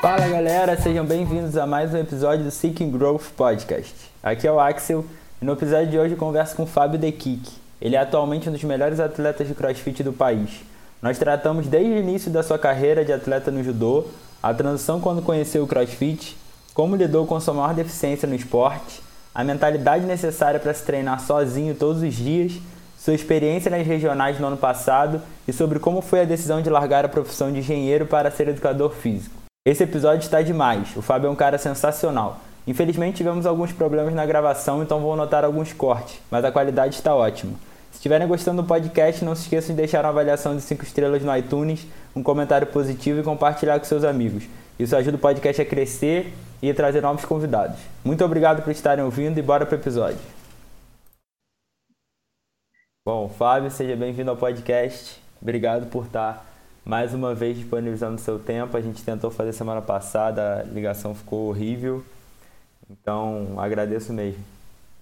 Fala galera, sejam bem-vindos a mais um episódio do Seeking Growth Podcast. Aqui é o Axel e no episódio de hoje eu converso com o Fábio De Kik. Ele é atualmente um dos melhores atletas de crossfit do país. Nós tratamos desde o início da sua carreira de atleta no judô, a transição quando conheceu o crossfit, como lidou com sua maior deficiência no esporte, a mentalidade necessária para se treinar sozinho todos os dias, sua experiência nas regionais no ano passado e sobre como foi a decisão de largar a profissão de engenheiro para ser educador físico. Esse episódio está demais, o Fábio é um cara sensacional. Infelizmente tivemos alguns problemas na gravação, então vou notar alguns cortes, mas a qualidade está ótima. Estiverem gostando do podcast, não se esqueçam de deixar uma avaliação de 5 estrelas no iTunes, um comentário positivo e compartilhar com seus amigos. Isso ajuda o podcast a crescer e a trazer novos convidados. Muito obrigado por estarem ouvindo e bora para o episódio. Bom, Fábio, seja bem-vindo ao podcast. Obrigado por estar mais uma vez disponibilizando seu tempo. A gente tentou fazer semana passada, a ligação ficou horrível. Então, agradeço mesmo.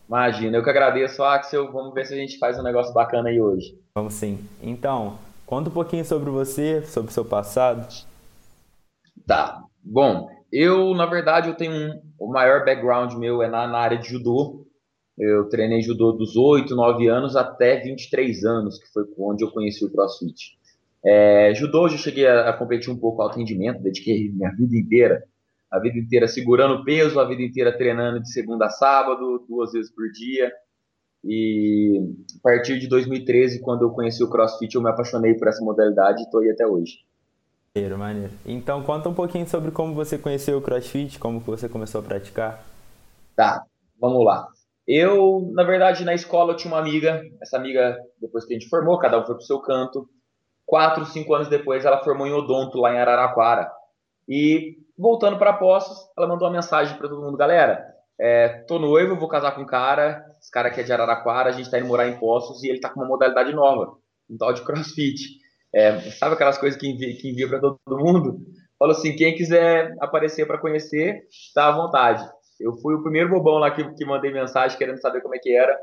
Imagina, eu que agradeço, Axel. Vamos ver se a gente faz um negócio bacana aí hoje. Vamos sim. Então, conta um pouquinho sobre você, sobre o seu passado. Tá. Bom, eu, na verdade, eu tenho um, o maior background meu é na, na área de judô. Eu treinei judô dos 8, 9 anos até 23 anos, que foi onde eu conheci o CrossFit. É, judô, eu cheguei a, a, competir um pouco alto rendimento, dediquei minha vida inteira, a vida inteira segurando peso, a vida inteira treinando de segunda a sábado, duas vezes por dia. E a partir de 2013, quando eu conheci o CrossFit, eu me apaixonei por essa modalidade e estou aí até hoje. Maneiro, maneiro. Então conta um pouquinho sobre como você conheceu o CrossFit, como você começou a praticar. Tá, vamos lá. Eu, na verdade, na escola eu tinha uma amiga, essa amiga, depois que a gente formou, cada um foi pro seu canto, quatro, cinco anos depois, ela formou em odonto lá em Araraquara. E voltando para Poços, ela mandou uma mensagem para todo mundo, galera, é, tô noivo, vou casar com um cara, esse cara aqui é de Araraquara, a gente tá indo morar em Poços e ele tá com uma modalidade nova, um tal de CrossFit. É, sabe aquelas coisas que envia, que envia para todo mundo? Falou assim, quem quiser aparecer para conhecer, tá à vontade. Eu fui o primeiro bobão lá que, que mandei mensagem querendo saber como é que era.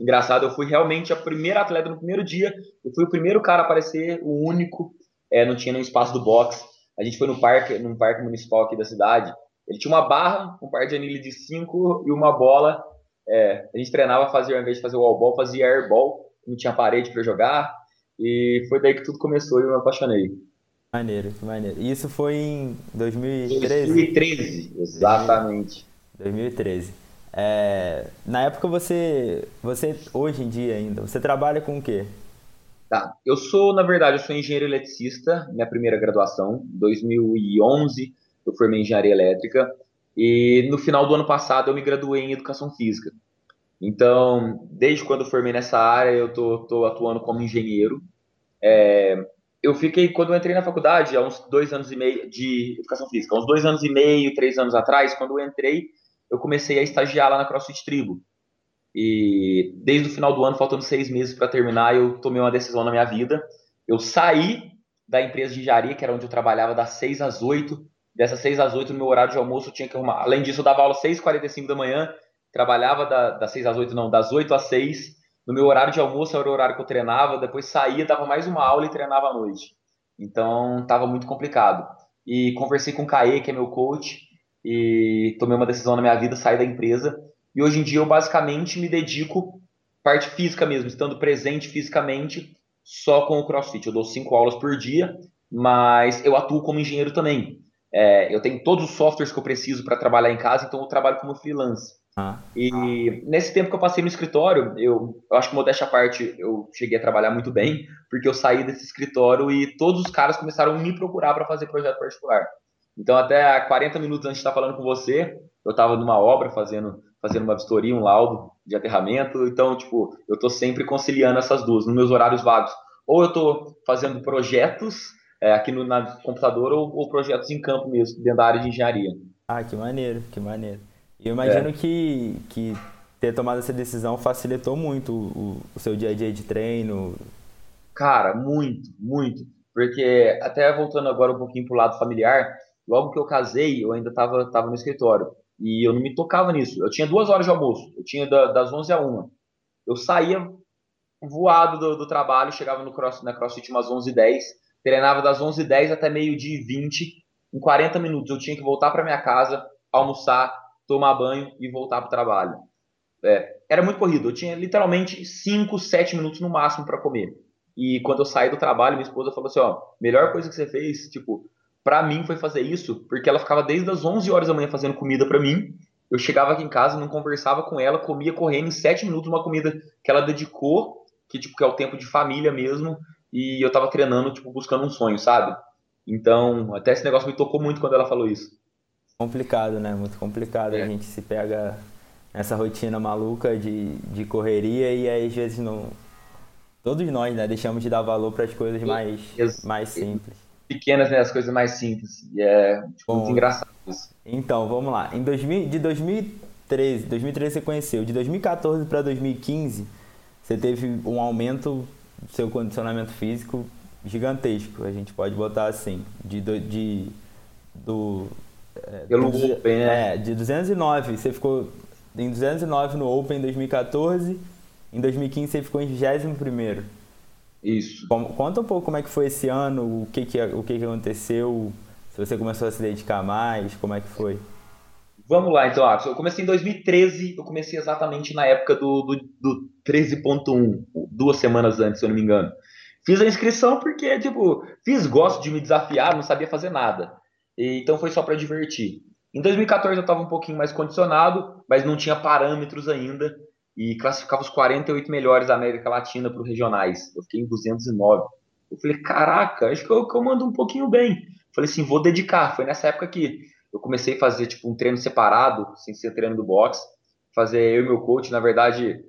Engraçado, eu fui realmente a primeira atleta no primeiro dia. Eu fui o primeiro cara a aparecer, o único. É, não tinha nenhum espaço do box. A gente foi no parque, num parque municipal aqui da cidade. Ele tinha uma barra, um par de anilha de 5 e uma bola. É, a gente treinava, fazia, ao invés de fazer wall ball, fazia airball. Não tinha parede para jogar. E foi daí que tudo começou e eu me apaixonei. Maneiro, que maneiro. E isso foi em 2013? 2013, exatamente. 2013. É, na época você, você, hoje em dia ainda, você trabalha com o quê? Tá, eu sou, na verdade, eu sou engenheiro eletricista, minha primeira graduação, 2011 eu formei engenharia elétrica e no final do ano passado eu me graduei em educação física. Então, desde quando eu formei nessa área, eu tô, tô atuando como engenheiro. É, eu fiquei, quando eu entrei na faculdade, há uns dois anos e meio de educação física, uns dois anos e meio, três anos atrás, quando eu entrei, eu comecei a estagiar lá na CrossFit Tribo. E desde o final do ano, faltando seis meses para terminar, eu tomei uma decisão na minha vida. Eu saí da empresa de engenharia, que era onde eu trabalhava, das seis às oito. Dessas seis às oito, no meu horário de almoço, eu tinha que arrumar. Além disso, eu dava aula às 6h45 da manhã, trabalhava da, das seis às oito, não, das oito às seis. No meu horário de almoço era o horário que eu treinava, depois saía, dava mais uma aula e treinava à noite. Então, estava muito complicado. E conversei com o Caê, que é meu coach, e tomei uma decisão na minha vida, sair da empresa. E hoje em dia eu basicamente me dedico parte física mesmo, estando presente fisicamente só com o CrossFit. Eu dou cinco aulas por dia, mas eu atuo como engenheiro também. É, eu tenho todos os softwares que eu preciso para trabalhar em casa, então eu trabalho como freelance. Ah, e ah. nesse tempo que eu passei no escritório, eu, eu acho que modéstia à parte, eu cheguei a trabalhar muito bem, porque eu saí desse escritório e todos os caras começaram a me procurar para fazer projeto particular. Então, até 40 minutos antes de estar falando com você, eu estava numa obra fazendo, fazendo uma vistoria, um laudo de aterramento. Então, tipo, eu estou sempre conciliando essas duas, nos meus horários vagos. Ou eu estou fazendo projetos é, aqui no na computador, ou, ou, projetos em campo mesmo, dentro da área de engenharia. Ah, que maneiro, que maneiro. E eu imagino é. que, que ter tomado essa decisão facilitou muito o, o seu dia a dia de treino. Cara, muito, muito. Porque, até voltando agora um pouquinho para o lado familiar, logo que eu casei, eu ainda estava tava no escritório. E eu não me tocava nisso. Eu tinha duas horas de almoço. Eu tinha da, das 11 a 1. Eu saía voado do, do trabalho, chegava no cross, na CrossFit umas 11h10, treinava das 11h10 até meio-dia e 20. Em 40 minutos eu tinha que voltar para minha casa, almoçar, tomar banho e voltar para o trabalho. É, era muito corrido. Eu tinha literalmente 5, 7 minutos no máximo para comer. E quando eu saí do trabalho, minha esposa falou assim: ó, melhor coisa que você fez, tipo, para mim foi fazer isso, porque ela ficava desde as 11 horas da manhã fazendo comida para mim. Eu chegava aqui em casa, não conversava com ela, comia correndo em 7 minutos uma comida que ela dedicou, que tipo que é o tempo de família mesmo, e eu tava treinando, tipo, buscando um sonho, sabe? Então, até esse negócio me tocou muito quando ela falou isso. Complicado, né? Muito complicado. É. A gente se pega nessa rotina maluca de, de correria e aí, às vezes não. Todos nós, né? Deixamos de dar valor para as coisas mais, mais simples. Pequenas, né? As coisas mais simples. E é tipo, muito engraçado isso. Então, vamos lá. Em 2000, de 2013, 2013 você conheceu. De 2014 para 2015, você teve um aumento do seu condicionamento físico gigantesco. A gente pode botar assim. De, de do é, Pelo Open, né? É, de 209. Você ficou em 209 no Open em 2014. Em 2015 você ficou em 21 Isso. Conta um pouco como é que foi esse ano, o que, que, o que, que aconteceu, se você começou a se dedicar mais, como é que foi? Vamos lá, então, Axel. Eu comecei em 2013, eu comecei exatamente na época do, do, do 13.1, duas semanas antes, se eu não me engano. Fiz a inscrição porque, tipo, fiz gosto de me desafiar, não sabia fazer nada. E, então foi só para divertir. Em 2014 eu estava um pouquinho mais condicionado, mas não tinha parâmetros ainda e classificava os 48 melhores da América Latina para os regionais. Eu fiquei em 209. Eu falei, caraca, acho que eu, que eu mando um pouquinho bem. Falei assim, vou dedicar. Foi nessa época que eu comecei a fazer tipo um treino separado, sem ser treino do box, fazer eu e meu coach, na verdade,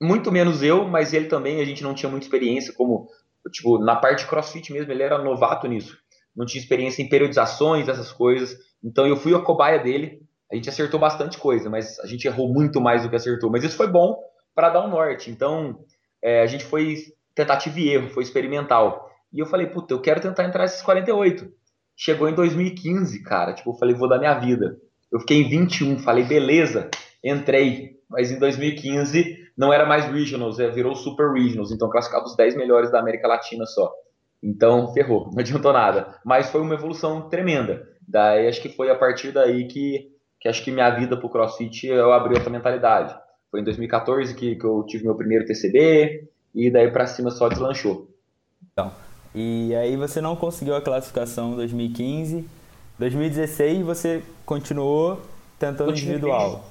muito menos eu, mas ele também, a gente não tinha muita experiência como tipo, na parte de CrossFit mesmo, ele era novato nisso não tinha experiência em periodizações, essas coisas. Então eu fui a cobaia dele. A gente acertou bastante coisa, mas a gente errou muito mais do que acertou. Mas isso foi bom para dar um norte. Então é, a gente foi tentativa e erro, foi experimental. E eu falei, puta, eu quero tentar entrar nesses 48. Chegou em 2015, cara. Tipo, eu falei, vou dar minha vida. Eu fiquei em 21, falei, beleza, entrei. Mas em 2015 não era mais Regionals, é, virou Super Regionals. Então classificava os 10 melhores da América Latina só. Então, ferrou, não adiantou nada. Mas foi uma evolução tremenda. Daí, acho que foi a partir daí que, que acho que minha vida pro CrossFit eu abri outra mentalidade. Foi em 2014 que, que eu tive meu primeiro TCB e daí para cima só deslanchou. Então, e aí você não conseguiu a classificação em 2015. 2016 você continuou tentando Continuei. individual.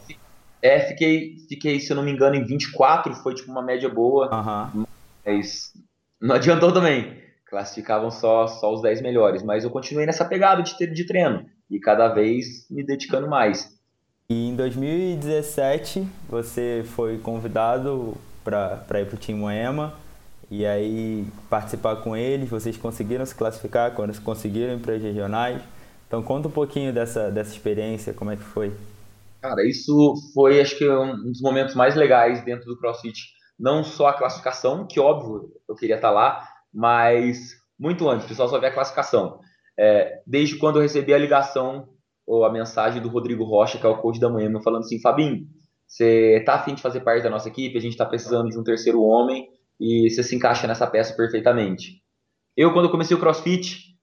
É, fiquei, fiquei, se eu não me engano, em 24, foi tipo uma média boa. Uhum. Mas não adiantou também classificavam só, só os 10 melhores, mas eu continuei nessa pegada de, de treino e cada vez me dedicando mais. E em 2017 você foi convidado para ir para o Team Moema e aí participar com eles, vocês conseguiram se classificar quando conseguiram ir para as regionais. Então conta um pouquinho dessa, dessa experiência, como é que foi? Cara, isso foi acho que um dos momentos mais legais dentro do CrossFit. Não só a classificação, que óbvio eu queria estar lá, mas muito antes, o pessoal só vê a classificação. É, desde quando eu recebi a ligação ou a mensagem do Rodrigo Rocha, que é o coach da manhã, falando assim, Fabinho, você tá afim de fazer parte da nossa equipe? A gente está precisando de um terceiro homem e você se encaixa nessa peça perfeitamente. Eu, quando comecei o CrossFit,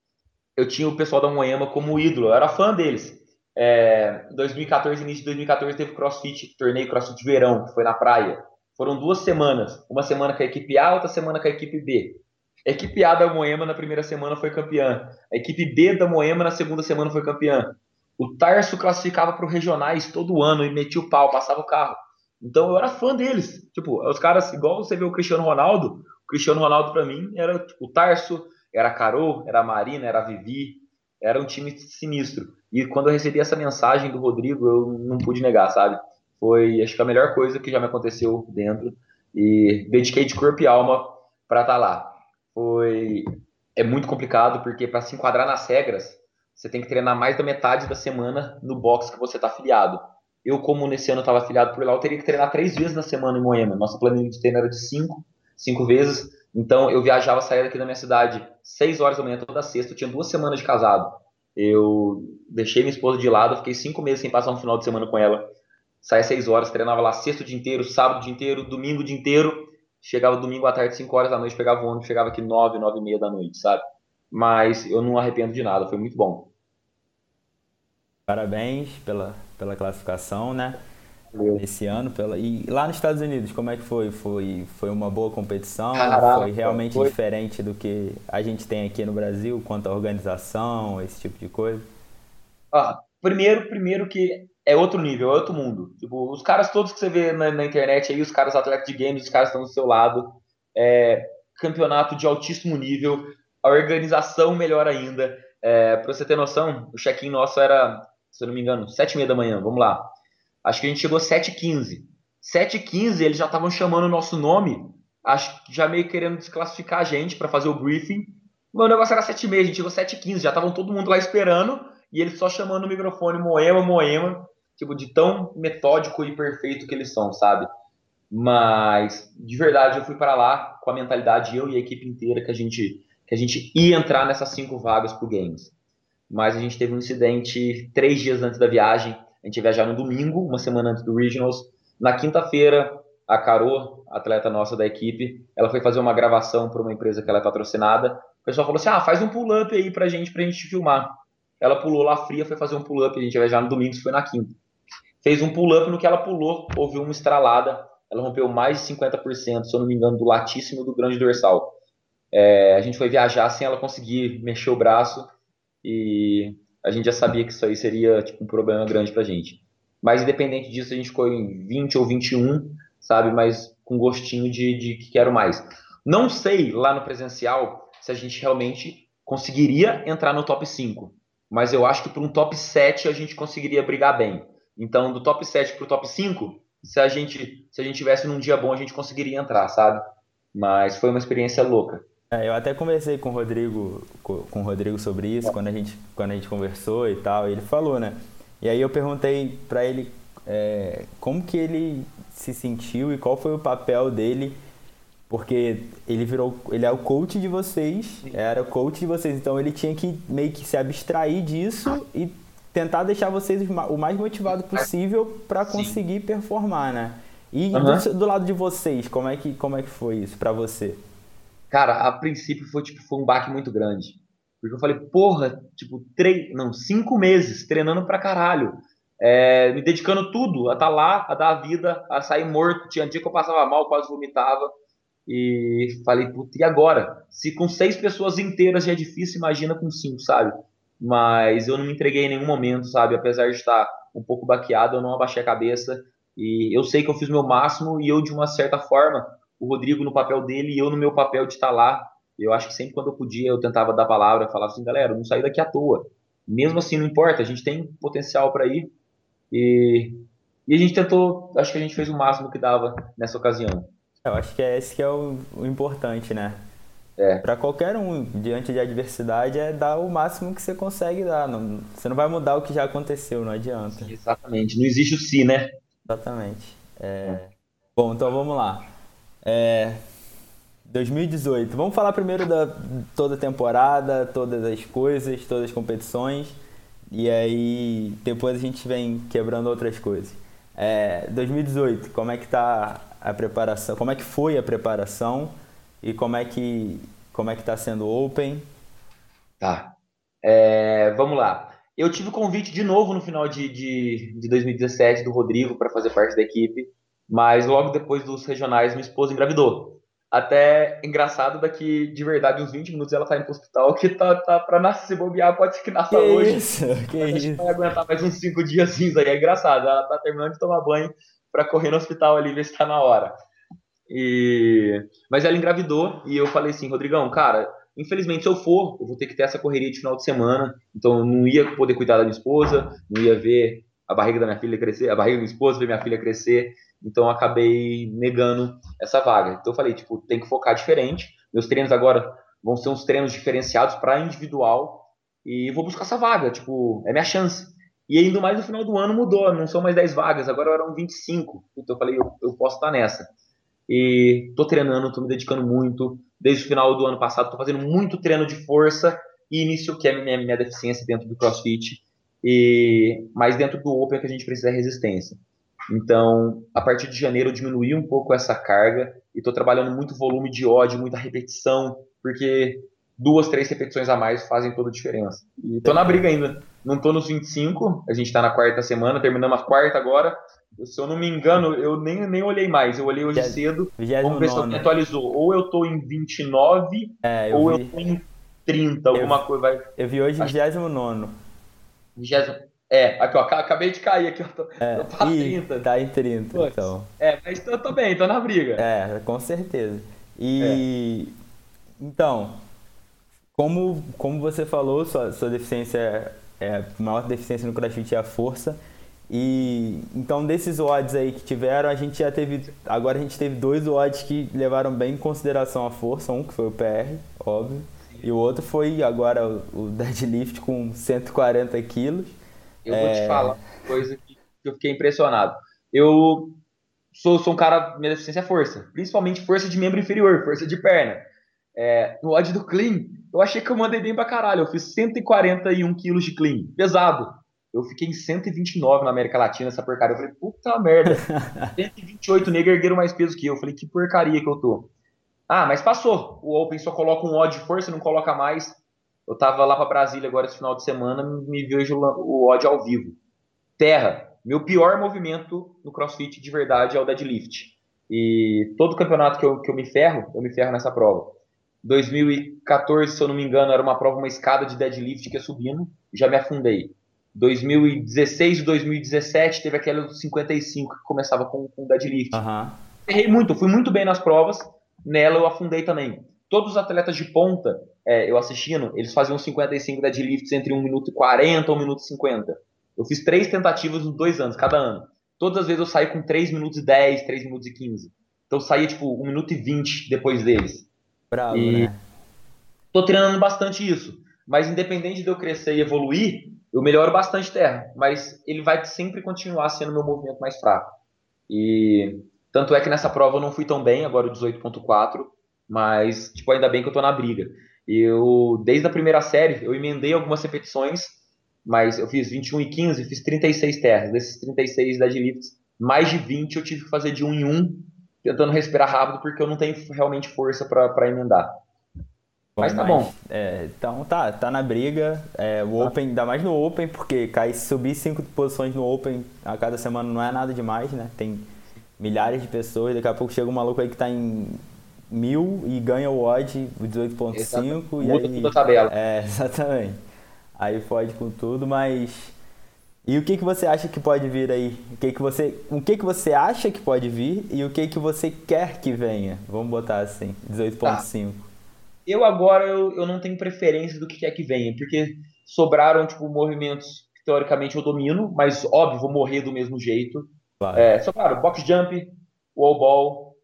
eu tinha o pessoal da Moema como ídolo, eu era fã deles. É, 2014, início de 2014, teve CrossFit, torneio CrossFit de verão, que foi na praia. Foram duas semanas, uma semana com a equipe A, outra semana com a equipe B. A equipe A da Moema na primeira semana foi campeã. A equipe B da Moema na segunda semana foi campeã. O Tarso classificava para os regionais todo ano e metia o pau, passava o carro. Então eu era fã deles. Tipo, os caras, igual você vê o Cristiano Ronaldo, o Cristiano Ronaldo para mim era tipo, o Tarso, era a Carol, era a Marina, era a Vivi, era um time sinistro. E quando eu recebi essa mensagem do Rodrigo, eu não pude negar, sabe? Foi, acho que a melhor coisa que já me aconteceu dentro. E dediquei de corpo e alma para estar tá lá foi é muito complicado porque para se enquadrar nas regras, você tem que treinar mais da metade da semana no box que você está afiliado. Eu, como nesse ano estava afiliado por lá, eu teria que treinar três vezes na semana em Moema. Nossa planilha de treino era de cinco, cinco vezes. Então eu viajava, saía daqui da minha cidade seis horas da manhã toda sexta. Eu tinha duas semanas de casado. Eu deixei minha esposa de lado, fiquei cinco meses sem passar um final de semana com ela. Saía seis horas, treinava lá sexto dia inteiro, sábado dia inteiro, domingo dia inteiro. Chegava domingo à tarde, cinco horas da noite, pegava o ônibus, chegava aqui nove, nove e meia da noite, sabe? Mas eu não arrependo de nada, foi muito bom. Parabéns pela, pela classificação, né? esse ano. Pela... E lá nos Estados Unidos, como é que foi? Foi, foi uma boa competição? Caraca, foi realmente foi... diferente do que a gente tem aqui no Brasil quanto à organização, esse tipo de coisa? Ah, primeiro, primeiro que é outro nível, é outro mundo. Tipo, os caras todos que você vê na, na internet aí, os caras atletas de games, os caras estão do seu lado. É, campeonato de altíssimo nível, a organização melhor ainda. É, pra você ter noção, o check-in nosso era, se eu não me engano, sete e meia da manhã, vamos lá. Acho que a gente chegou 7h15. 7h15 eles já estavam chamando o nosso nome, acho já meio querendo desclassificar a gente para fazer o briefing. Meu negócio era 7h30, a gente chegou 7h15, já estavam todo mundo lá esperando e eles só chamando o microfone Moema, Moema, tipo, de tão metódico e perfeito que eles são, sabe? Mas, de verdade, eu fui para lá com a mentalidade, eu e a equipe inteira, que a gente, que a gente ia entrar nessas cinco vagas pro Games. Mas a gente teve um incidente três dias antes da viagem, a gente ia viajar no domingo, uma semana antes do Regionals. Na quinta-feira, a Carol, atleta nossa da equipe, ela foi fazer uma gravação para uma empresa que ela é patrocinada. O pessoal falou assim: ah, faz um pull-up aí pra gente, pra gente filmar. Ela pulou lá fria, foi fazer um pull-up, a gente ia viajar no domingo, isso foi na quinta. Fez um pull-up, no que ela pulou, ouviu uma estralada, ela rompeu mais de 50%, se eu não me engano, do latíssimo do grande dorsal. É, a gente foi viajar sem ela conseguir mexer o braço e a gente já sabia que isso aí seria tipo, um problema grande pra gente. Mas independente disso, a gente ficou em 20 ou 21, sabe? Mas com gostinho de, de que quero mais. Não sei lá no presencial se a gente realmente conseguiria entrar no top 5. Mas eu acho que para um top 7 a gente conseguiria brigar bem. Então, do top 7 para o top 5, se a gente se a gente tivesse num dia bom, a gente conseguiria entrar, sabe? Mas foi uma experiência louca. É, eu até conversei com o Rodrigo, com o Rodrigo sobre isso, quando a gente, quando a gente conversou e tal, e ele falou, né? E aí eu perguntei para ele é, como que ele se sentiu e qual foi o papel dele, porque ele virou, ele é o coach de vocês, era o coach de vocês, então ele tinha que meio que se abstrair disso e tentar deixar vocês o mais motivado possível para conseguir performar, né? E uhum. do, do, lado de vocês, como é que, como é que foi isso para você? Cara, a princípio foi tipo foi um baque muito grande. Porque eu falei, porra, tipo, três, não, cinco meses treinando pra caralho. É, me dedicando tudo, a estar tá lá, a dar a vida, a sair morto. Tinha dia que eu passava mal, quase vomitava. E falei, puta, e agora? Se com seis pessoas inteiras já é difícil, imagina com cinco, sabe? Mas eu não me entreguei em nenhum momento, sabe? Apesar de estar um pouco baqueado, eu não abaixei a cabeça. E eu sei que eu fiz meu máximo e eu, de uma certa forma, o Rodrigo no papel dele e eu no meu papel de estar lá. Eu acho que sempre quando eu podia, eu tentava dar palavra, falava assim, galera, não sair daqui à toa. Mesmo assim, não importa, a gente tem potencial para ir. E, e a gente tentou, acho que a gente fez o máximo que dava nessa ocasião. Eu acho que é esse que é o, o importante, né? É. Para qualquer um, diante de adversidade, é dar o máximo que você consegue dar. Não, você não vai mudar o que já aconteceu, não adianta. Exatamente, não existe o si, né? Exatamente. É... É. Bom, então vamos lá. É, 2018. Vamos falar primeiro da toda a temporada, todas as coisas, todas as competições. E aí depois a gente vem quebrando outras coisas. É, 2018, como é que tá a preparação? Como é que foi a preparação e como é que como é que está sendo o Open? Tá. É, vamos lá. Eu tive o convite de novo no final de, de, de 2017 do Rodrigo para fazer parte da equipe. Mas logo depois dos regionais, minha esposa engravidou. Até engraçado, daqui de verdade uns 20 minutos ela tá indo pro hospital, que tá, tá pra nascer bobear, pode ser que nasça que hoje. Isso, que a gente vai aguentar mais uns 5 dias aí, é engraçado. Ela tá terminando de tomar banho pra correr no hospital ali, ver se tá na hora. E... Mas ela engravidou e eu falei assim, Rodrigão, cara, infelizmente se eu for, eu vou ter que ter essa correria de final de semana, então eu não ia poder cuidar da minha esposa, não ia ver a barriga da minha filha crescer, a barriga da minha esposa ver minha filha crescer, então eu acabei negando essa vaga. Então eu falei, tipo, tem que focar diferente. Meus treinos agora vão ser uns treinos diferenciados para individual e vou buscar essa vaga, tipo, é minha chance. E ainda mais no final do ano mudou, não são mais 10 vagas, agora eram 25. Então eu falei, eu, eu posso estar nessa. E tô treinando, tô me dedicando muito. Desde o final do ano passado, tô fazendo muito treino de força início, que é minha, minha deficiência dentro do CrossFit, e mas dentro do Open que a gente precisa é resistência. Então, a partir de janeiro eu diminui um pouco essa carga e estou trabalhando muito volume de ódio, muita repetição, porque duas, três repetições a mais fazem toda a diferença. E estou na briga ainda. Não estou nos 25, a gente está na quarta semana, terminamos a quarta agora. Se eu não me engano, eu nem, nem olhei mais, eu olhei hoje cedo. Vamos ver se eu atualizou. Ou eu estou em 29, é, eu ou vi... eu estou em 30, alguma eu, coisa. Vai... Eu vi hoje 29. 20. É, aqui ó, acabei de cair aqui, ó, tô, é, tô pra 30. Tá em 30, Putz. então. É, mas tô, tô bem, tô na briga. É, com certeza. E é. então, como, como você falou, sua, sua deficiência é, é a maior deficiência no CrossFit é a força. E então desses odds aí que tiveram, a gente já teve. Agora a gente teve dois odds que levaram bem em consideração a força, um que foi o PR, óbvio. E o outro foi agora o deadlift com 140 quilos. Eu é... vou te é. falar uma coisa que eu fiquei impressionado. Eu sou, sou um cara, minha deficiência é força, principalmente força de membro inferior, força de perna. É, no odd do clean, eu achei que eu mandei bem pra caralho. Eu fiz 141 quilos de clean, pesado. Eu fiquei em 129 na América Latina, essa porcaria. Eu falei, puta merda. 128 negros ergueram mais peso que eu. Eu falei, que porcaria que eu tô. Ah, mas passou. O Open só coloca um odd de força, não coloca mais. Eu tava lá para Brasília agora esse final de semana, me vejo o odd ao vivo. Terra, meu pior movimento no CrossFit de verdade é o deadlift. E todo campeonato que eu, que eu me ferro, eu me ferro nessa prova. 2014, se eu não me engano, era uma prova, uma escada de deadlift que ia subindo, já me afundei. 2016 e 2017 teve aquela dos 55 que começava com, com deadlift. Uhum. Errei muito, fui muito bem nas provas, nela eu afundei também. Todos os atletas de ponta, é, eu assistindo, eles faziam 55 deadlifts entre 1 minuto e 40 e 1 minuto e 50. Eu fiz três tentativas nos dois anos, cada ano. Todas as vezes eu saí com 3 minutos e 10, 3 minutos e 15. Então eu saía tipo 1 minuto e 20 depois deles. Bravo, e né? tô treinando bastante isso. Mas independente de eu crescer e evoluir, eu melhoro bastante terra. Mas ele vai sempre continuar sendo meu movimento mais fraco. E tanto é que nessa prova eu não fui tão bem, agora o 18.4, mas tipo, ainda bem que eu tô na briga. Eu, desde a primeira série, eu emendei algumas repetições, mas eu fiz 21 e 15, fiz 36 terras. Desses 36 deadlifts, mais de 20 eu tive que fazer de um em um, tentando respirar rápido, porque eu não tenho realmente força para emendar. Mas tá mas, bom. É, então tá, tá na briga. É, o tá. Open, ainda mais no Open, porque cair, subir cinco posições no Open a cada semana não é nada demais, né? Tem milhares de pessoas, daqui a pouco chega um maluco aí que tá em mil e ganha o odd, o 18.5 e Muda aí... a tabela. É, exatamente. Aí pode com tudo, mas... E o que, que você acha que pode vir aí? O que, que você, o que, que você acha que pode vir e o que, que você quer que venha? Vamos botar assim, 18.5. Tá. Eu agora eu, eu não tenho preferência do que quer que venha, porque sobraram tipo movimentos que teoricamente eu domino, mas óbvio vou morrer do mesmo jeito. Claro. É, só claro, box jump, wall ball,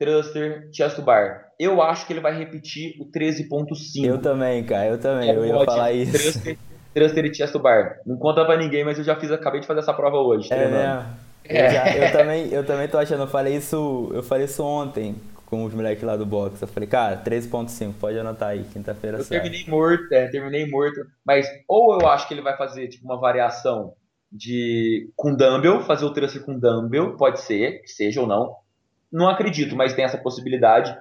thruster, chest bar. Eu acho que ele vai repetir o 13.5. Eu também, cara, eu também, é, eu ia falar isso. Thruster, thruster e chest bar. Não conta pra ninguém, mas eu já fiz, acabei de fazer essa prova hoje, é treinando. É. Eu, já, eu, também, eu também tô achando, eu falei isso, eu falei isso ontem com os moleques lá do box. Eu falei, cara, 13.5, pode anotar aí, quinta-feira Eu terminei morto, é, terminei morto, mas ou eu acho que ele vai fazer tipo uma variação de com dumbbell, fazer o thruster com dumbbell, pode ser, que seja ou não, não acredito, mas tem essa possibilidade.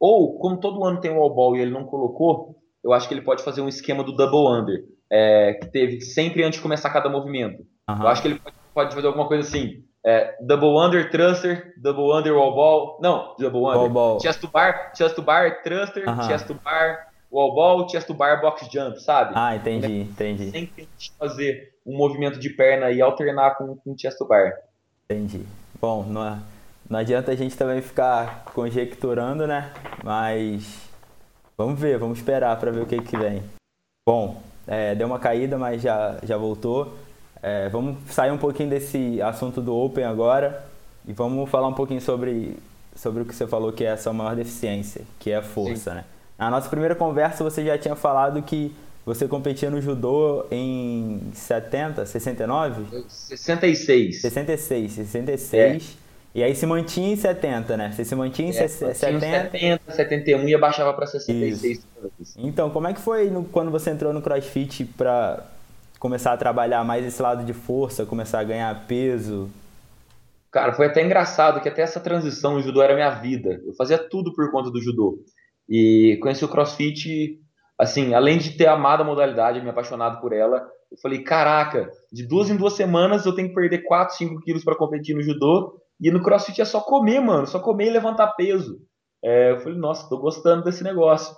Ou, como todo ano tem o all ball e ele não colocou, eu acho que ele pode fazer um esquema do double under, é, que teve sempre antes de começar cada movimento. Uhum. Eu acho que ele pode, pode fazer alguma coisa assim. É, double under, thruster, double under, wall ball. Não, double under. Wall ball. Chest to bar, chest to bar, thruster, uhum. chest to bar, wall ball, chest to bar, box jump, sabe? Ah, entendi, entendi. Sempre fazer um movimento de perna e alternar com, com chest to bar. Entendi. Bom, não, é não adianta a gente também ficar conjecturando, né? Mas vamos ver, vamos esperar para ver o que, que vem. Bom, é, deu uma caída, mas já, já voltou. É, vamos sair um pouquinho desse assunto do Open agora e vamos falar um pouquinho sobre, sobre o que você falou que é a sua maior deficiência, que é a força, Sim. né? Na nossa primeira conversa você já tinha falado que você competia no judô em 70, 69? 66. 66, 66. É. E aí se mantinha em 70, né? Você se mantinha em é, 70. 70, 71 e abaixava para 66. Isso. Então, como é que foi no, quando você entrou no CrossFit para começar a trabalhar mais esse lado de força, começar a ganhar peso? Cara, foi até engraçado que até essa transição, o judô era minha vida. Eu fazia tudo por conta do judô. E conheci o CrossFit, assim, além de ter amado a modalidade, me apaixonado por ela, eu falei, caraca, de duas em duas semanas eu tenho que perder 4, 5 quilos para competir no judô e no crossfit é só comer, mano. Só comer e levantar peso. É, eu falei, nossa, tô gostando desse negócio.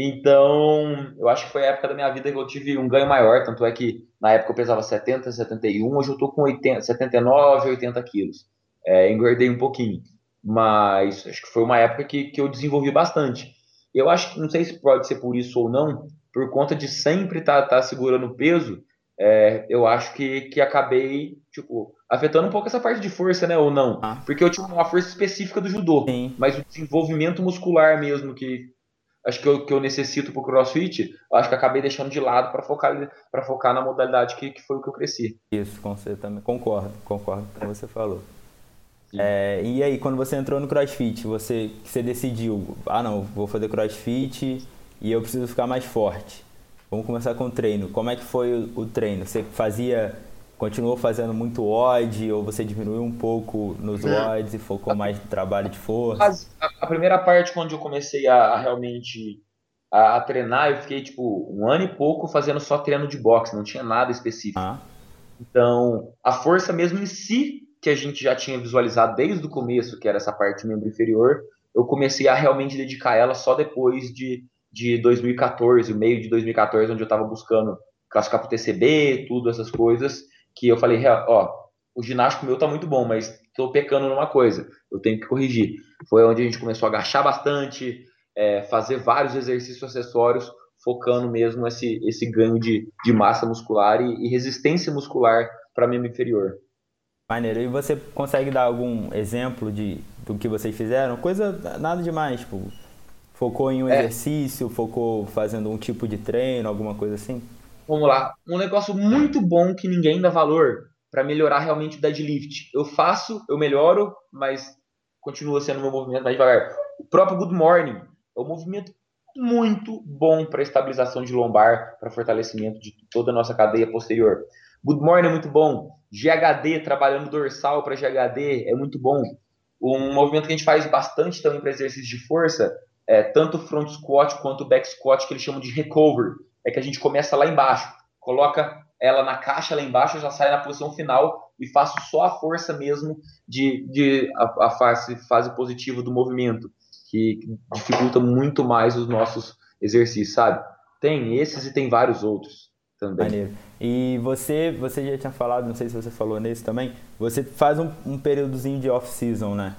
Então, eu acho que foi a época da minha vida que eu tive um ganho maior. Tanto é que na época eu pesava 70, 71, hoje eu tô com 80, 79, 80 quilos. É, engordei um pouquinho. Mas acho que foi uma época que, que eu desenvolvi bastante. Eu acho que, não sei se pode ser por isso ou não, por conta de sempre estar tá, tá segurando peso, é, eu acho que, que acabei, tipo, afetando um pouco essa parte de força, né? Ou não. Ah. Porque eu tinha uma força específica do judô. Sim. Mas o desenvolvimento muscular mesmo, que acho que eu, que eu necessito pro crossfit, acho que acabei deixando de lado para focar, pra focar na modalidade que, que foi o que eu cresci. Isso, com você também. Concordo, concordo com o que você falou. É, e aí, quando você entrou no crossfit, você, você decidiu, ah não, vou fazer crossfit e eu preciso ficar mais forte. Vamos começar com o treino. Como é que foi o, o treino? Você fazia, continuou fazendo muito odd ou você diminuiu um pouco nos odds e focou mais no trabalho de força? A, primeira parte, quando eu comecei a, a realmente a, a, treinar, eu fiquei tipo um ano e pouco fazendo só treino de boxe, não tinha nada específico. Ah. Então, a força mesmo em si, que a gente já tinha visualizado desde o começo, que era essa parte membro inferior, eu comecei a realmente dedicar ela só depois de de 2014, meio de 2014, onde eu estava buscando classificar para o TCB, tudo, essas coisas, que eu falei, ó, o ginástico meu tá muito bom, mas estou pecando numa coisa, eu tenho que corrigir. Foi onde a gente começou a agachar bastante, é, fazer vários exercícios acessórios, focando mesmo esse, esse ganho de, de massa muscular e, e resistência muscular para membro inferior. Maneiro. E você consegue dar algum exemplo de, do que vocês fizeram? Coisa nada demais, tipo, Focou em um é. exercício, focou fazendo um tipo de treino, alguma coisa assim? Vamos lá. Um negócio muito bom que ninguém dá valor para melhorar realmente o deadlift. Eu faço, eu melhoro, mas continua sendo meu movimento mais devagar. O próprio Good Morning é um movimento muito bom para estabilização de lombar, para fortalecimento de toda a nossa cadeia posterior. Good Morning é muito bom. GHD, trabalhando dorsal para GHD, é muito bom. Um movimento que a gente faz bastante também para exercício de força é, tanto front squat quanto back squat, que eles chamam de recovery. É que a gente começa lá embaixo, coloca ela na caixa lá embaixo, já sai na posição final e faço só a força mesmo de, de a, a fase, fase positiva do movimento, que, dificulta muito mais os nossos exercícios, sabe? Tem esses e tem vários outros também. Maneiro. E você, você já tinha falado, não sei se você falou nesse também, você faz um, um períodozinho de off-season, né?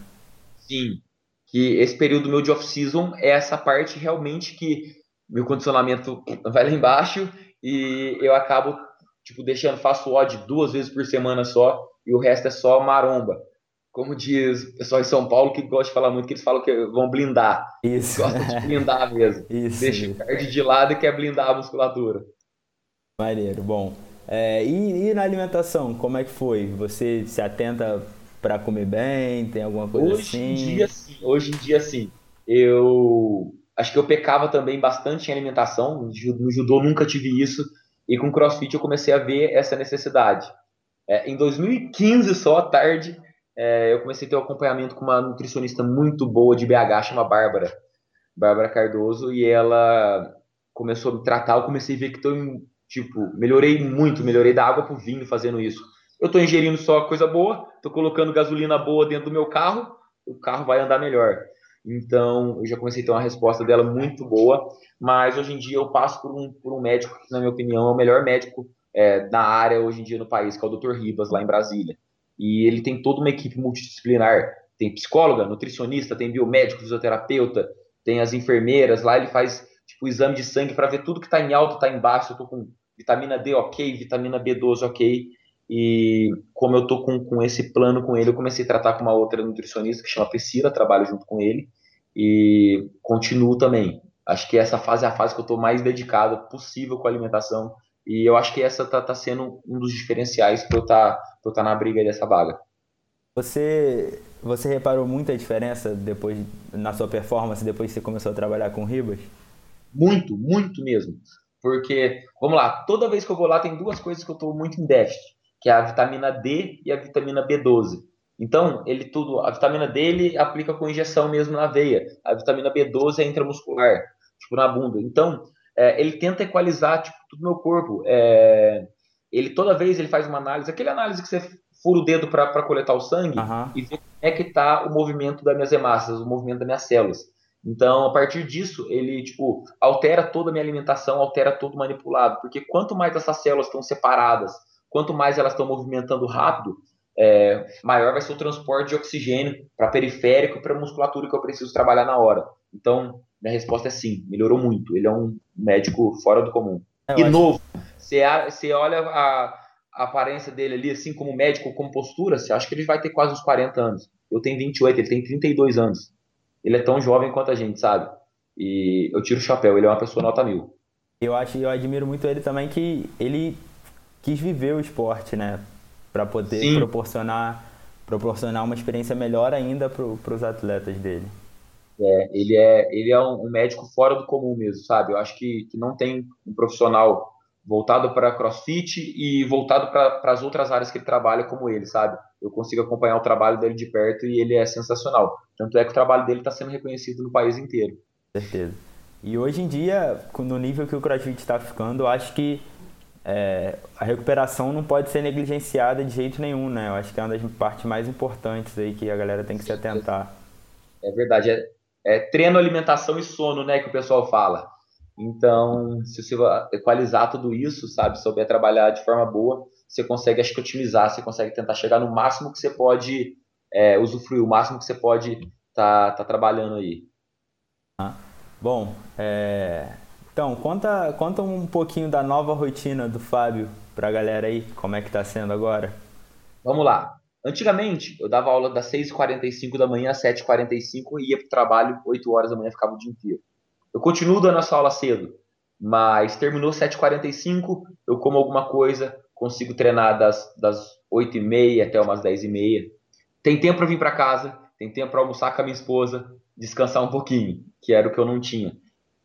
Sim, que esse período meu de off-season é essa parte realmente que meu condicionamento vai lá embaixo e eu acabo tipo deixando faço odd duas vezes por semana só e o resto é só maromba. Como diz o pessoal em São Paulo que gosta de falar muito que eles falam que vão blindar. Isso. Gostam de blindar mesmo. Isso. Deixa o card de lado e quer blindar a musculatura. Maneiro, bom. É, e, e na alimentação, como é que foi? Você se atenta para comer bem? Tem alguma coisa hoje assim? Em dia, sim. Hoje em dia, sim. Eu acho que eu pecava também bastante em alimentação. No judô nunca tive isso. E com crossfit eu comecei a ver essa necessidade. É, em 2015, só tarde, é, eu comecei a ter um acompanhamento com uma nutricionista muito boa de BH, chama Bárbara. Bárbara Cardoso. E ela começou a me tratar. Eu comecei a ver que estou, tipo, melhorei muito. Melhorei da água pro vinho fazendo isso eu estou ingerindo só coisa boa, estou colocando gasolina boa dentro do meu carro, o carro vai andar melhor. Então, eu já comecei a ter uma resposta dela muito boa, mas hoje em dia eu passo por um, por um médico que, na minha opinião, é o melhor médico é, na área hoje em dia no país, que é o Dr. Ribas, lá em Brasília. E ele tem toda uma equipe multidisciplinar. Tem psicóloga, nutricionista, tem biomédico, fisioterapeuta, tem as enfermeiras. Lá ele faz tipo exame de sangue para ver tudo que está em alto, está em baixo. Eu estou com vitamina D ok, vitamina B12 ok. E como eu tô com, com esse plano com ele, eu comecei a tratar com uma outra nutricionista que chama Priscila, trabalho junto com ele e continuo também. Acho que essa fase é a fase que eu estou mais dedicado possível com a alimentação e eu acho que essa tá, tá sendo um dos diferenciais para eu estar tá, tá na briga dessa vaga. Você, você reparou muita diferença depois na sua performance depois que você começou a trabalhar com ribas? Muito, muito mesmo. Porque, vamos lá, toda vez que eu vou lá tem duas coisas que eu estou muito em déficit, que é a vitamina D e a vitamina B12. Então, ele tudo, a vitamina D ele aplica com injeção mesmo na veia. A vitamina B12 é intramuscular, tipo na bunda. Então, é, ele tenta equalizar tipo, tudo no meu corpo. É, ele toda vez ele faz uma análise, aquele análise que você fura o dedo para coletar o sangue uhum. e ver como é que está o movimento das minhas hemácias, o movimento das minhas células. Então, a partir disso, ele tipo altera toda a minha alimentação, altera todo manipulado, porque quanto mais essas células estão separadas, quanto mais elas estão movimentando rápido, é, maior vai ser o transporte de oxigênio para periférico e para musculatura que eu preciso trabalhar na hora. Então, minha resposta é sim, melhorou muito. Ele é um médico fora do comum. É, e novo. Você, você olha a, a, aparência dele ali, assim, como médico, como postura, você acha que ele vai ter quase uns 40 anos. Eu tenho 28, ele tem 32 anos. Ele é tão jovem quanto a gente, sabe? E eu tiro o chapéu, ele é uma pessoa nota mil. Eu acho, eu admiro muito ele também que ele quis viver o esporte, né? para poder Sim. proporcionar proporcionar uma experiência melhor ainda para os atletas dele. É, ele é ele é um, médico fora do comum mesmo, sabe? Eu acho que, que não tem um profissional voltado para CrossFit e voltado para as outras áreas que ele trabalha como ele, sabe? Eu consigo acompanhar o trabalho dele de perto e ele é sensacional. Tanto é que o trabalho dele está sendo reconhecido no país inteiro. Certeza. E hoje em dia, no nível que o CrossFit está ficando, eu acho que é, a recuperação não pode ser negligenciada de jeito nenhum, né? Eu acho que é uma das partes mais importantes aí que a galera tem que se atentar. É verdade. É, é treino, alimentação e sono, né? Que o pessoal fala. Então, se você equalizar tudo isso, sabe? Souber trabalhar de forma boa, você consegue, acho que, otimizar, você consegue tentar chegar no máximo que você pode é, usufruir, o máximo que você pode estar tá, tá trabalhando aí. Ah, bom, é, então, conta, conta um pouquinho da nova rotina do Fábio para a galera aí, como é que está sendo agora. Vamos lá. Antigamente, eu dava aula das 6h45 da manhã às 7h45 e ia para o trabalho 8 horas da manhã, ficava o dia inteiro. Eu continuo dando essa aula cedo, mas terminou 7h45, eu como alguma coisa, consigo treinar das, das 8h30 até umas 10h30. Tem tempo para vir para casa, tem tempo para almoçar com a minha esposa, descansar um pouquinho, que era o que eu não tinha.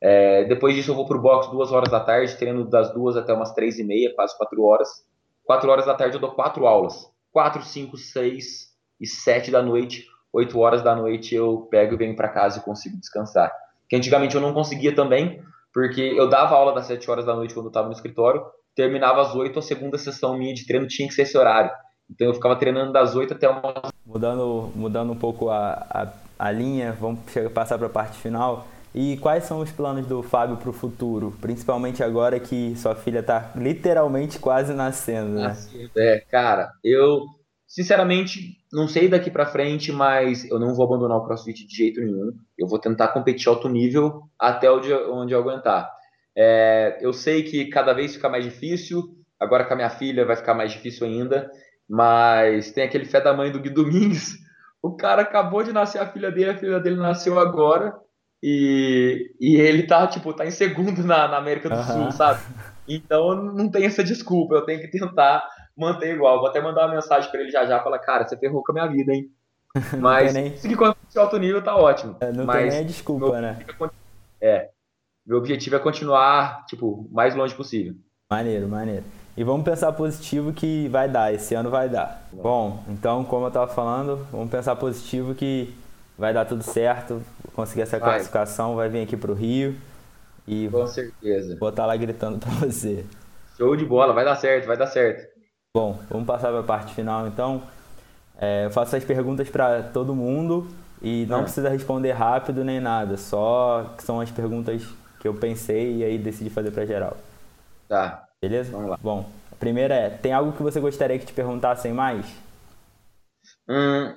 É, depois disso eu vou pro box duas horas da tarde, treino das duas até umas três e meia, quase quatro horas. Quatro horas da tarde eu dou quatro aulas. Quatro, cinco, seis e sete da noite. Oito horas da noite eu pego e venho para casa e consigo descansar. Que antigamente eu não conseguia também, porque eu dava aula das sete horas da noite quando eu estava no escritório, terminava às oito, a segunda sessão minha de treino tinha que ser esse horário. Então eu ficava treinando das oito até uma... Mudando, mudando um pouco a, a, a linha, vamos passar para a parte final. E quais são os planos do Fábio para o futuro? Principalmente agora que sua filha está literalmente quase nascendo, né? É, cara, eu sinceramente não sei daqui para frente, mas eu não vou abandonar o CrossFit de jeito nenhum. Eu vou tentar competir alto nível até onde, onde eu aguentar. É, eu sei que cada vez fica mais difícil. Agora com a minha filha vai ficar mais difícil ainda. Mas tem aquele fé da mãe do Gui Domingues. O cara acabou de nascer a filha dele, a filha dele nasceu agora e, e ele tá, tipo, tá em segundo na, na América do uhum. Sul, sabe? Então não tem essa desculpa, eu tenho que tentar manter igual. Vou até mandar uma mensagem para ele já já, falar, cara, você ferrou com a minha vida, hein? Mas nem... se conseguir alto nível, tá ótimo. É, não Mas tem nem desculpa, né? É, é. Meu objetivo é continuar, tipo, mais longe possível. Maneiro, maneiro. E vamos pensar positivo que vai dar, esse ano vai dar. Bom, então, como eu tava falando, vamos pensar positivo que vai dar tudo certo, conseguir essa vai. classificação, vai vir aqui pro Rio e com certeza. vou estar lá gritando para você. Show de bola, vai dar certo, vai dar certo. Bom, vamos passar para a parte final então. É, eu faço as perguntas para todo mundo e não ah. precisa responder rápido nem nada, só que são as perguntas que eu pensei e aí decidi fazer para geral. Tá. Beleza? Vamos lá. Bom, a primeira é: tem algo que você gostaria que te perguntassem mais? Hum,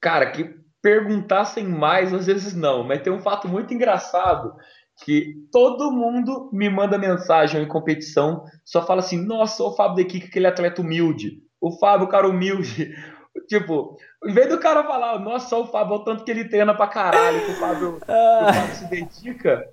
cara, que perguntassem mais, às vezes não. Mas tem um fato muito engraçado que todo mundo me manda mensagem em competição, só fala assim, nossa, o Fábio Dequique, aquele atleta humilde. O Fábio, o cara humilde. Tipo, em vez do cara falar, nossa, o Fábio, o tanto que ele treina pra caralho, que o Fábio, que o Fábio se dedica,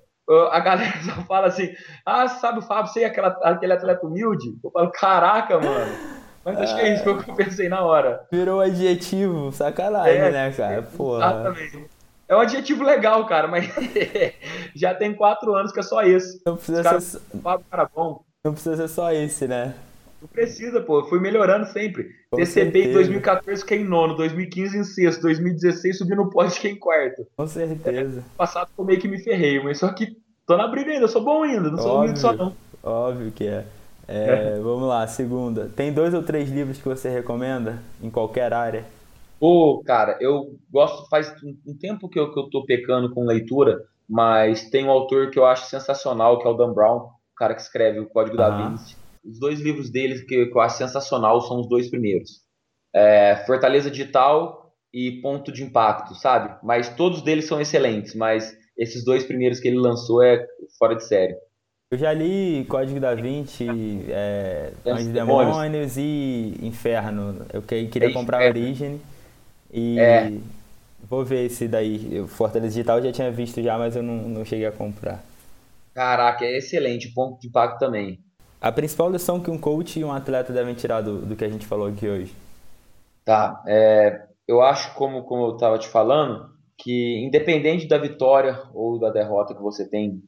a galera só fala assim, ah, sabe o Fábio, sei aquela, aquele atleta humilde? Eu falo, caraca, mano. Mas acho que é isso, foi o que eu pensei na hora. Virou adjetivo, sacanagem, é, né, cara? Porra. Exatamente. É um adjetivo legal, cara, mas já tem quatro anos que é só esse. Não precisa cara, ser. Cara bom. Não precisa ser só esse, né? Não precisa, pô. Eu fui melhorando sempre. Com TCB em 2014 fiquei em nono, 2015 em sexto, 2016 subi no pódio fiquei em quarto. Com certeza. É, passado eu meio que me ferrei, mas só que tô na briga ainda, eu sou bom ainda, não sou humilde só não. Óbvio que é. É, vamos lá, segunda. Tem dois ou três livros que você recomenda em qualquer área? Pô, cara, eu gosto, faz um tempo que eu, que eu tô pecando com leitura, mas tem um autor que eu acho sensacional, que é o Dan Brown, o cara que escreve o Código da Vinci. Os dois livros dele que, que eu acho sensacional são os dois primeiros. É, Fortaleza Digital e Ponto de Impacto, sabe? Mas todos deles são excelentes, mas esses dois primeiros que ele lançou é fora de série. Eu já li Código da Vinci, é, Anjos Demônios e Inferno. Eu queria é comprar a Origem e é. vou ver esse daí. Fortaleza Digital eu já tinha visto já, mas eu não, não cheguei a comprar. Caraca, é excelente. Ponto de impacto também. A principal lição que um coach e um atleta devem tirar do, do que a gente falou aqui hoje. Tá. É, eu acho, como, como eu estava te falando, que independente da vitória ou da derrota que você tem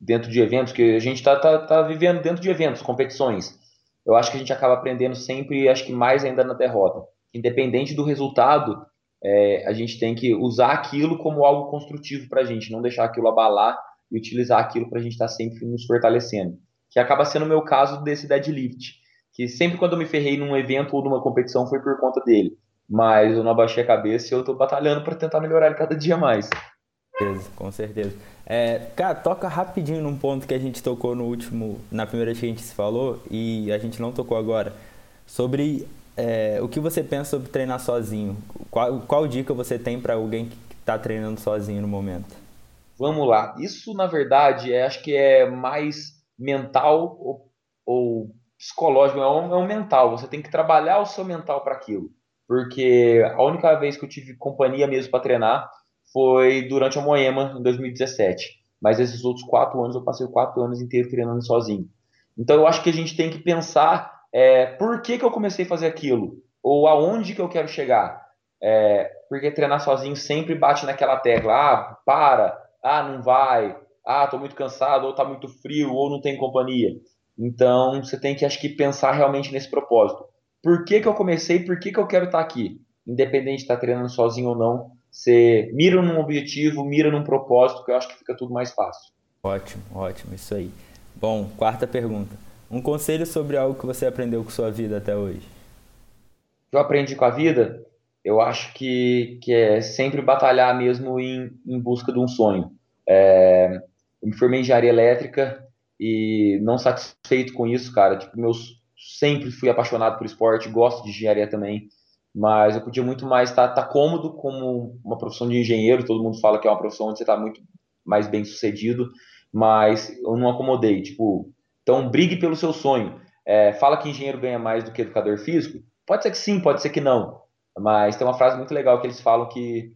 dentro de eventos, que a gente está tá, tá vivendo dentro de eventos, competições. Eu acho que a gente acaba aprendendo sempre, acho que mais ainda na derrota. Independente do resultado, é, a gente tem que usar aquilo como algo construtivo para a gente, não deixar aquilo abalar e utilizar aquilo para a gente estar tá sempre nos fortalecendo. Que acaba sendo o meu caso desse deadlift, que sempre quando eu me ferrei num evento ou numa competição foi por conta dele. Mas eu não abaixei a cabeça e eu estou batalhando para tentar melhorar ele cada dia mais. Com certeza, com certeza. É, cara, toca rapidinho num ponto que a gente tocou no último, na primeira vez que a gente se falou e a gente não tocou agora, sobre é, o que você pensa sobre treinar sozinho. Qual, qual dica você tem para alguém que está treinando sozinho no momento? Vamos lá. Isso, na verdade, é, acho que é mais mental ou, ou psicológico, é um, é um mental. Você tem que trabalhar o seu mental para aquilo. Porque a única vez que eu tive companhia mesmo para treinar foi durante a Moema, em 2017. Mas esses outros quatro anos, eu passei quatro anos inteiros treinando sozinho. Então eu acho que a gente tem que pensar é, por que, que eu comecei a fazer aquilo? Ou aonde que eu quero chegar? É, porque treinar sozinho sempre bate naquela tecla, ah, para, ah, não vai, ah, tô muito cansado, ou tá muito frio, ou não tem companhia. Então, você tem que, acho que, pensar realmente nesse propósito. Por que, que eu comecei, por que, que eu quero estar tá aqui? Independente de estar tá treinando sozinho ou não, você mira num objetivo, mira num propósito, que eu acho que fica tudo mais fácil. Ótimo, ótimo, isso aí. Bom, quarta pergunta. Um conselho sobre algo que você aprendeu com sua vida até hoje. Eu aprendi com a vida, eu acho que, que é sempre batalhar mesmo em, em busca de um sonho. É, eu me formei em engenharia elétrica e não satisfeito com isso, cara. Tipo, meus sempre fui apaixonado por esporte, gosto de engenharia também mas eu podia muito mais estar tá, tá cômodo como uma profissão de engenheiro, todo mundo fala que é uma profissão onde você está muito mais bem sucedido, mas eu não acomodei, tipo, então brigue pelo seu sonho. É, fala que engenheiro ganha mais do que educador físico? Pode ser que sim, pode ser que não, mas tem uma frase muito legal que eles falam que,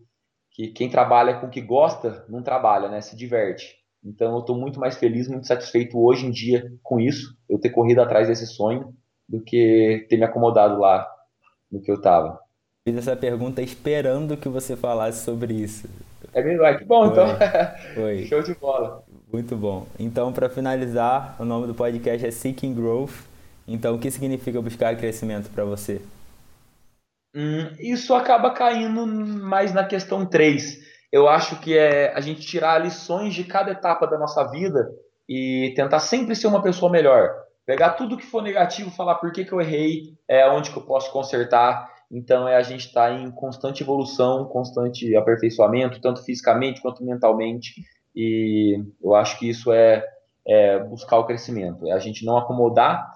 que quem trabalha com o que gosta, não trabalha, né, se diverte. Então eu estou muito mais feliz, muito satisfeito hoje em dia com isso, eu ter corrido atrás desse sonho, do que ter me acomodado lá no que eu tava. Fiz essa pergunta esperando que você falasse sobre isso. É mesmo? Ah, que bom, Foi. então. Foi. Show de bola. Muito bom. Então, para finalizar, o nome do podcast é Seeking Growth. Então, o que significa buscar crescimento para você? Hum, isso acaba caindo mais na questão 3. Eu acho que é a gente tirar lições de cada etapa da nossa vida e tentar sempre ser uma pessoa melhor. Pegar tudo que for negativo, falar por que, que eu errei, é onde que eu posso consertar. Então é a gente estar tá em constante evolução, constante aperfeiçoamento, tanto fisicamente quanto mentalmente. E eu acho que isso é, é buscar o crescimento, é a gente não acomodar.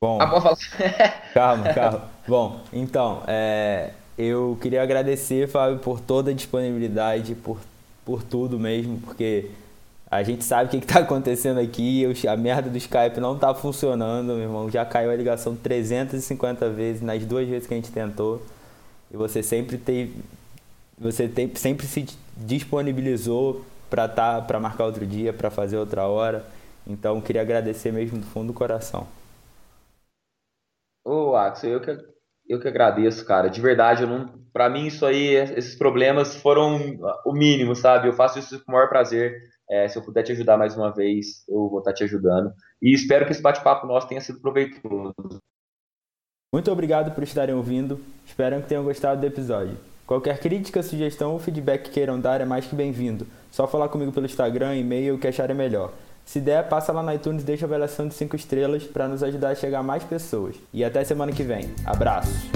Bom, ah, calma, calma. Bom, então, é, eu queria agradecer, Fábio, por toda a disponibilidade, por, por tudo mesmo, porque a gente sabe o que está acontecendo aqui, a merda do Skype não está funcionando, meu irmão. Já caiu a ligação 350 vezes nas duas vezes que a gente tentou. E você sempre teve. Você tem, sempre se disponibilizou para tá, para marcar outro dia, para fazer outra hora. Então, queria agradecer mesmo do fundo do coração. Ô, Axel, eu que, eu que agradeço, cara. De verdade, eu não. Pra mim, isso aí, esses problemas foram o mínimo, sabe? Eu faço isso com o maior prazer. É, se eu puder te ajudar mais uma vez, eu vou estar te ajudando. E espero que esse bate-papo nosso tenha sido proveitoso. Muito obrigado por estarem ouvindo. Espero que tenham gostado do episódio. Qualquer crítica, sugestão ou feedback que queiram dar é mais que bem-vindo. Só falar comigo pelo Instagram, e-mail, o que acharem melhor. Se der, passa lá no iTunes e deixa a avaliação de 5 estrelas para nos ajudar a chegar a mais pessoas. E até semana que vem. Abraços!